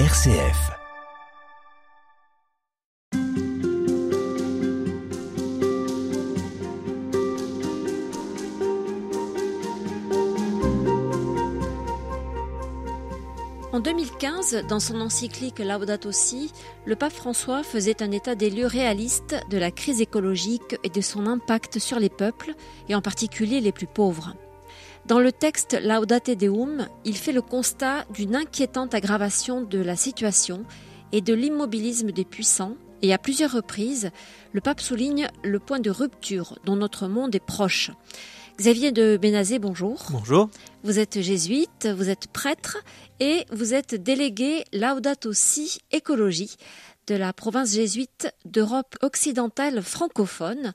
RCF. En 2015, dans son encyclique Laudato Si, le pape François faisait un état des lieux réaliste de la crise écologique et de son impact sur les peuples, et en particulier les plus pauvres. Dans le texte Laudate Deum, il fait le constat d'une inquiétante aggravation de la situation et de l'immobilisme des puissants, et à plusieurs reprises, le pape souligne le point de rupture dont notre monde est proche. Xavier de Bénazé, bonjour. Bonjour. Vous êtes jésuite, vous êtes prêtre et vous êtes délégué Laudato Si Écologie de la province jésuite d'Europe occidentale francophone.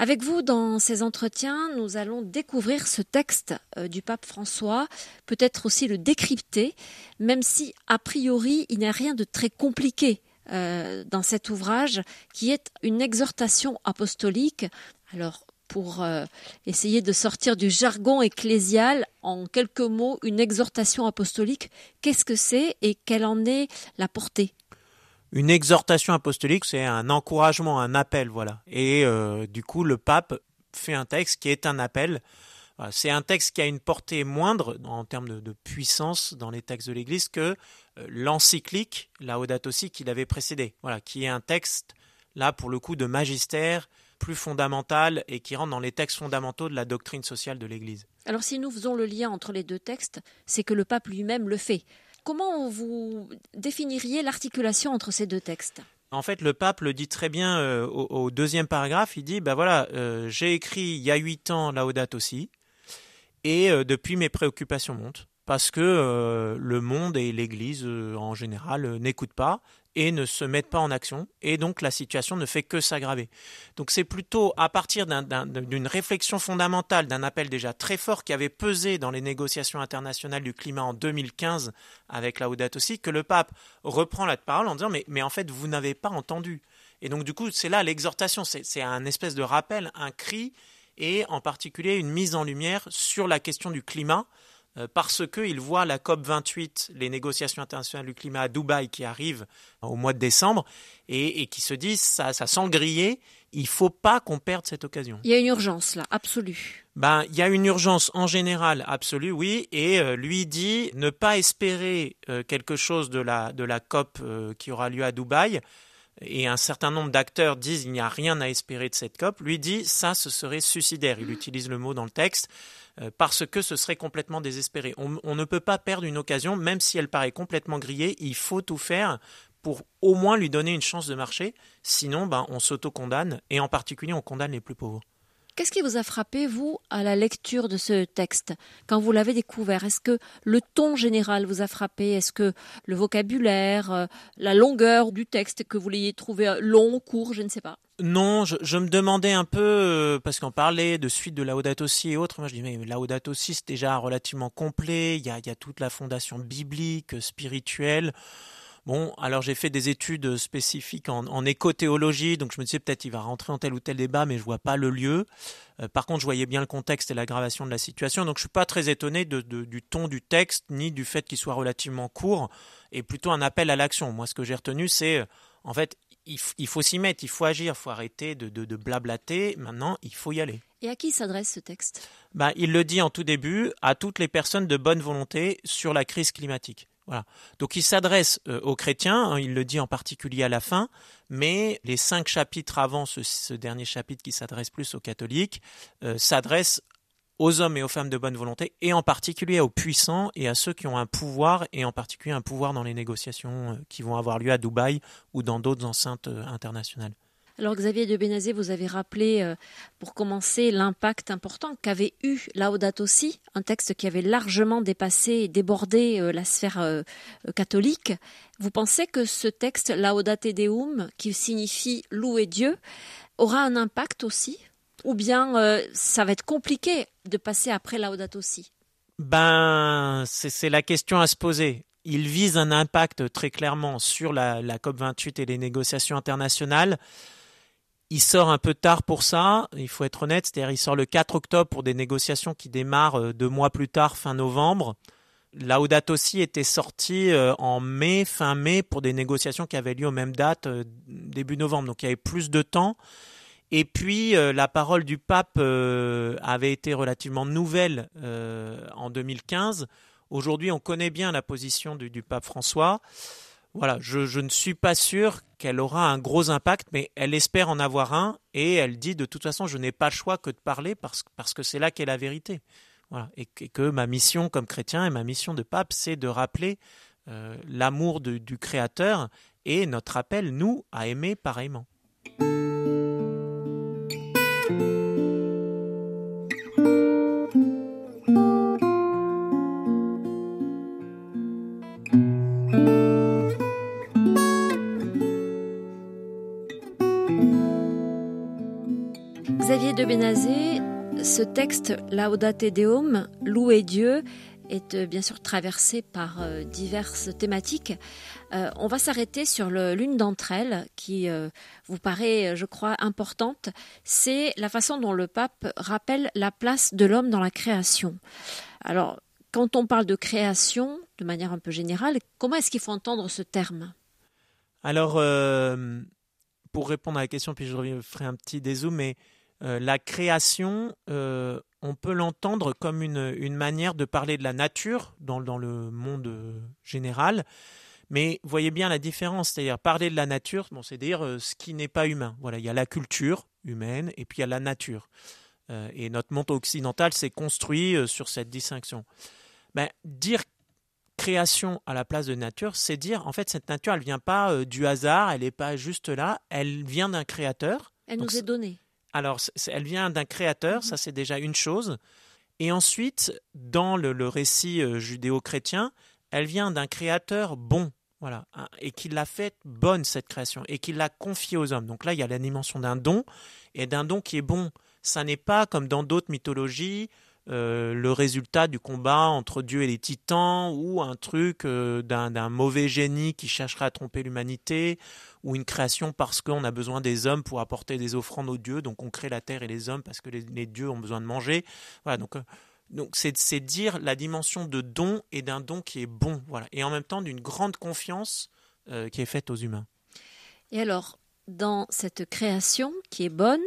Avec vous, dans ces entretiens, nous allons découvrir ce texte euh, du pape François, peut-être aussi le décrypter, même si, a priori, il n'y a rien de très compliqué euh, dans cet ouvrage, qui est une exhortation apostolique. Alors, pour euh, essayer de sortir du jargon ecclésial, en quelques mots, une exhortation apostolique, qu'est-ce que c'est et quelle en est la portée? Une exhortation apostolique, c'est un encouragement, un appel, voilà. Et euh, du coup, le pape fait un texte qui est un appel. C'est un texte qui a une portée moindre en termes de, puissance dans les textes de l'Église que euh, l'encyclique Laudato Si qu'il avait précédé. Voilà, qui est un texte là pour le coup de magistère plus fondamental et qui rentre dans les textes fondamentaux de la doctrine sociale de l'Église. Alors si nous faisons le lien entre les deux textes, c'est que le pape lui-même le fait. Comment vous définiriez l'articulation entre ces deux textes? En fait, le pape le dit très bien euh, au, deuxième paragraphe. Il dit, ben voilà, euh, j'ai écrit il y a huit ans Laudato aussi, et euh, depuis mes préoccupations montent parce que le monde et l'Église en général n'écoutent pas et ne se mettent pas en action, et donc la situation ne fait que s'aggraver. Donc c'est plutôt à partir d'une réflexion fondamentale, d'un appel déjà très fort qui avait pesé dans les négociations internationales du climat en 2015 avec la Laudato aussi, que le pape reprend la parole en disant mais, mais en fait vous n'avez pas entendu. Et donc du coup c'est là l'exhortation, c'est un espèce de rappel, un cri, et en particulier une mise en lumière sur la question du climat, parce qu'il voit la COP 28, les négociations internationales du climat à Dubaï qui arrivent au mois de décembre, et, qui se dit ça, ça sent griller, il faut pas qu'on perde cette occasion. Il y a une urgence là, absolue. Ben, il y a une urgence en général absolue, oui, et euh, lui dit ne pas espérer euh, quelque chose de la, de la COP qui aura lieu à Dubaï, et un certain nombre d'acteurs disent il n'y a rien à espérer de cette COP, lui dit ça, ce serait suicidaire. Il utilise le mot dans le texte euh, parce que ce serait complètement désespéré. On, ne peut pas perdre une occasion, même si elle paraît complètement grillée, il faut tout faire pour au moins lui donner une chance de marcher, sinon ben, on s'auto-condamne, et en particulier on condamne les plus pauvres. Qu'est-ce qui vous a frappé, vous, à la lecture de ce texte, quand vous l'avez découvert? Est-ce que le ton général vous a frappé? Est-ce que le vocabulaire, euh, la longueur du texte, que vous l'ayez trouvé long, court, je ne sais pas? Non, je, me demandais un peu, euh, parce qu'on parlait de suite de Laudato Si et autres, moi je dis, mais Laudato Si c'est déjà relativement complet, il y a, il y a toute la fondation biblique, spirituelle. Bon, alors j'ai fait des études spécifiques en, en éco-théologie, donc je me disais peut-être il va rentrer en tel ou tel débat, mais je vois pas le lieu. Euh, par contre, je voyais bien le contexte et l'aggravation de la situation, donc je suis pas très étonné de, du ton du texte, ni du fait qu'il soit relativement court, et plutôt un appel à l'action. Moi, ce que j'ai retenu, c'est en fait il, faut s'y mettre, il faut agir, il faut arrêter de, de, blablater. Maintenant, il faut y aller. Et à qui s'adresse ce texte? Ben, Il le dit en tout début à toutes les personnes de bonne volonté sur la crise climatique. Donc il s'adresse euh, aux chrétiens, hein, il le dit en particulier à la fin, mais les cinq chapitres avant ce, dernier chapitre qui s'adresse plus aux catholiques euh, s'adressent aux hommes et aux femmes de bonne volonté, et en particulier aux puissants et à ceux qui ont un pouvoir, et en particulier un pouvoir dans les négociations euh, qui vont avoir lieu à Dubaï ou dans d'autres enceintes internationales. Alors Xavier de Bénazé, vous avez rappelé euh, pour commencer l'impact important qu'avait eu Laudato Si, un texte qui avait largement dépassé et débordé la sphère catholique. Vous pensez que ce texte Laudate Deum, qui signifie louer Dieu, aura un impact aussi? Ou bien euh, ça va être compliqué de passer après Laudato Si? Ben, c'est la question à se poser. Il vise un impact très clairement sur la, COP28 et les négociations internationales. Il sort un peu tard pour ça, il faut être honnête, c'est-à-dire il sort le 4 octobre pour des négociations qui démarrent euh, deux mois plus tard, fin novembre. Laudato Si était sorti en mai, fin mai, pour des négociations qui avaient lieu aux mêmes dates, début novembre. Donc il y avait plus de temps. Et puis la parole du pape avait été relativement nouvelle en 2015. Aujourd'hui, on connaît bien la position du pape François voilà, je, ne suis pas sûr qu'elle aura un gros impact, mais elle espère en avoir un et elle dit de toute façon, je n'ai pas le choix que de parler parce, que c'est là qu'est la vérité. Et, que ma mission comme chrétien et ma mission de pape, c'est de rappeler euh, l'amour du Créateur et notre appel, nous, à aimer pareillement. Ce texte Laudate Deum, louer Dieu, est euh, bien sûr traversé par euh, diverses thématiques. Euh, on va s'arrêter sur l'une d'entre elles qui vous paraît, je crois, importante. C'est la façon dont le pape rappelle la place de l'homme dans la création. Alors, quand on parle de création, de manière un peu générale, comment est-ce qu'il faut entendre ce terme? Alors, pour répondre à la question, puis je ferai un petit dézoom, mais euh, la création, euh, on peut l'entendre comme une, manière de parler de la nature dans, le monde euh, général. Mais voyez bien la différence, c'est-à-dire parler de la nature, bon, c'est dire ce qui n'est pas humain. Voilà, il y a la culture humaine et puis il y a la nature. et notre monde occidental s'est construit sur cette distinction. Ben, dire création à la place de nature, c'est dire en fait cette nature, elle vient pas du hasard, elle n'est pas juste là, elle vient d'un créateur. Elle nous est donnée. Alors, elle vient d'un créateur, ça c'est déjà une chose. Et ensuite, dans le, récit euh, judéo-chrétien, elle vient d'un créateur bon, voilà, et qui l'a fait bonne cette création, et qui l'a confiée aux hommes. Donc là, il y a la dimension d'un don, et d'un don qui est bon. Ça n'est pas comme dans d'autres mythologies euh, le résultat du combat entre Dieu et les titans, ou un truc euh, d'un mauvais génie qui chercherait à tromper l'humanité, ou une création parce qu'on a besoin des hommes pour apporter des offrandes aux dieux, donc on crée la terre et les hommes parce que les, dieux ont besoin de manger. Voilà, donc euh, c'est dire la dimension de don et d'un don qui est bon, voilà, et en même temps d'une grande confiance qui est faite aux humains. Et alors, dans cette création qui est bonne,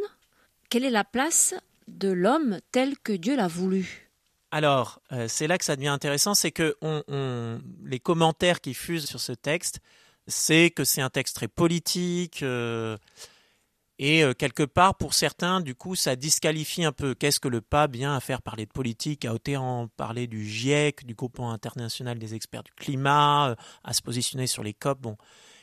quelle est la place de l'homme tel que Dieu l'a voulu. Alors, euh, c'est là que ça devient intéressant, c'est que les commentaires qui fusent sur ce texte, c'est que c'est un texte très politique, euh, et euh, quelque part, pour certains, du coup, ça disqualifie un peu. Qu'est-ce que le pape vient à faire parler de politique, à en parler du GIEC, du groupe international des experts du climat, à se positionner sur les COP. Bon.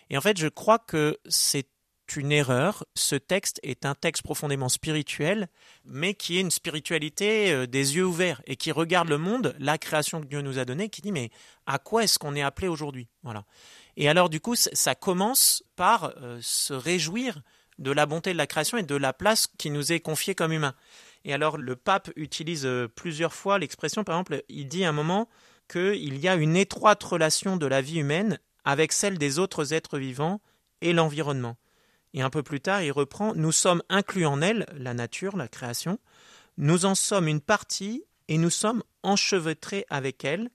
Et en fait, je crois que c'est une erreur. Ce texte est un texte profondément spirituel, mais qui est une spiritualité euh, des yeux ouverts et qui regarde le monde, la création que Dieu nous a donnée, qui dit mais à quoi est-ce qu'on est appelé aujourd'hui? Voilà. Et alors du coup, ça commence par euh, se réjouir de la bonté de la création et de la place qui nous est confiée comme humains. Et alors le pape utilise euh, plusieurs fois l'expression, par exemple, il dit à un moment qu'il y a une étroite relation de la vie humaine avec celle des autres êtres vivants et l'environnement. Et un peu plus tard, il reprend Nous sommes inclus en elle, la nature, la création, nous en sommes une partie et nous sommes enchevêtrés avec elle,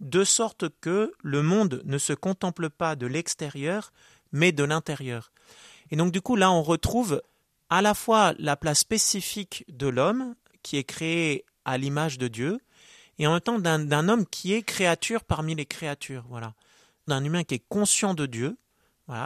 de sorte que le monde ne se contemple pas de l'extérieur, mais de l'intérieur. Et donc du coup, là, on retrouve à la fois la place spécifique de l'homme, qui est créé à l'image de Dieu, et en même temps d'un homme qui est créature parmi les créatures, voilà, d'un humain qui est conscient de Dieu,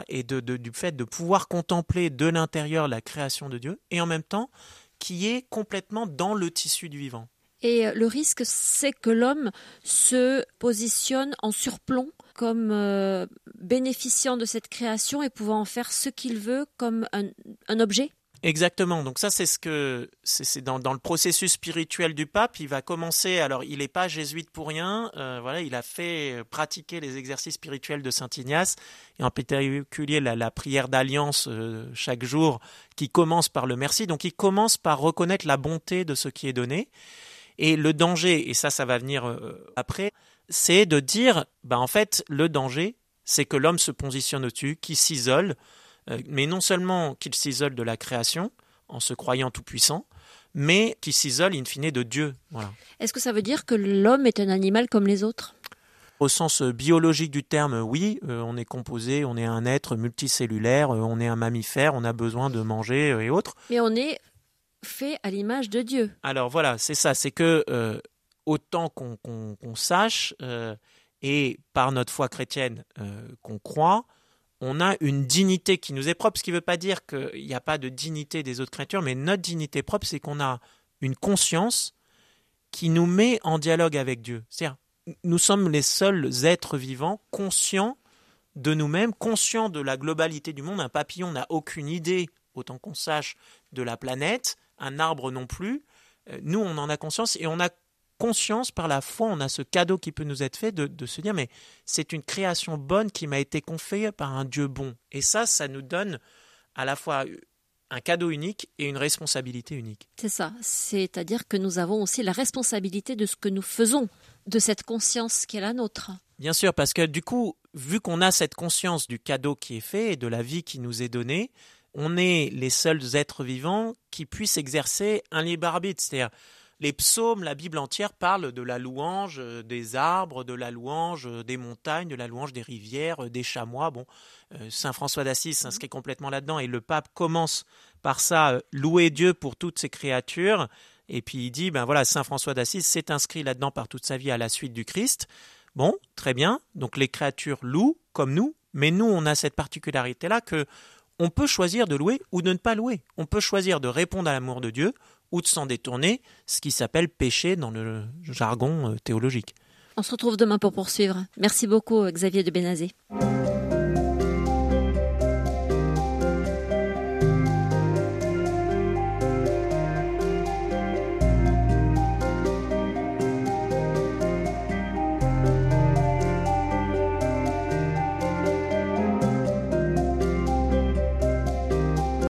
et de, du fait de pouvoir contempler de l'intérieur la création de Dieu, et en même temps qui est complètement dans le tissu du vivant. Et euh, le risque, c'est que l'homme se positionne en surplomb comme euh, bénéficiant de cette création et pouvant en faire ce qu'il veut comme un objet Exactement. Donc ça, c'est ce que c'est dans, le processus spirituel du pape. Il va commencer. Alors, il n'est pas jésuite pour rien. Euh, voilà, il a fait pratiquer les exercices spirituels de saint Ignace et en particulier la, la prière d'alliance euh, chaque jour, qui commence par le merci. Donc, il commence par reconnaître la bonté de ce qui est donné et le danger. Et ça, ça va venir euh, après. C'est de dire, bah en fait, le danger, c'est que l'homme se positionne au-dessus, qui s'isole. Euh, mais non seulement qu'il s'isole de la création en se croyant tout-puissant, mais qu'il s'isole in fine de Dieu. Est-ce que ça veut dire que l'homme est un animal comme les autres? Au sens biologique du terme, oui, on est composé, on est un être multicellulaire, on est un mammifère, on a besoin de manger et autres. Mais on est fait à l'image de Dieu. Alors voilà, c'est ça, c'est que autant qu'on sache, et par notre foi chrétienne qu'on croit, on a une dignité qui nous est propre, ce qui ne veut pas dire qu'il n'y a pas de dignité des autres créatures, mais notre dignité propre, c'est qu'on a une conscience qui nous met en dialogue avec Dieu. C'est-à-dire, nous sommes les seuls êtres vivants conscients de nous-mêmes, conscients de la globalité du monde. Un papillon n'a aucune idée, autant qu'on sache, de la planète, un arbre non plus. Euh, nous, on en a conscience et on a conscience, par la foi, on a ce cadeau qui peut nous être fait de, se dire, mais c'est une création bonne qui m'a été confiée par un Dieu bon. Et ça, ça nous donne à la fois un cadeau unique et une responsabilité unique. C'est ça, c'est-à-dire que nous avons aussi la responsabilité de ce que nous faisons, de cette conscience qui est la nôtre. Bien sûr, parce que du coup, vu qu'on a cette conscience du cadeau qui est fait et de la vie qui nous est donnée, on est les seuls êtres vivants qui puissent exercer un libre arbitre. C'est-à-dire, les psaumes, la Bible entière parle de la louange euh, des arbres, de la louange euh, des montagnes, de la louange des rivières, euh, des chamois. Bon, Saint François d'Assise s'inscrit complètement là-dedans et le pape commence par ça, louer Dieu pour toutes ses créatures. Et puis il dit, ben voilà, Saint François d'Assise s'est inscrit là-dedans par toute sa vie à la suite du Christ. Bon, très bien. Donc les créatures louent comme nous, mais nous on a cette particularité-là que on peut choisir de louer ou de ne pas louer. On peut choisir de répondre à l'amour de Dieu ou de s'en détourner, ce qui s'appelle péché dans le jargon euh, théologique. On se retrouve demain pour poursuivre. Merci beaucoup Xavier de Bénazé.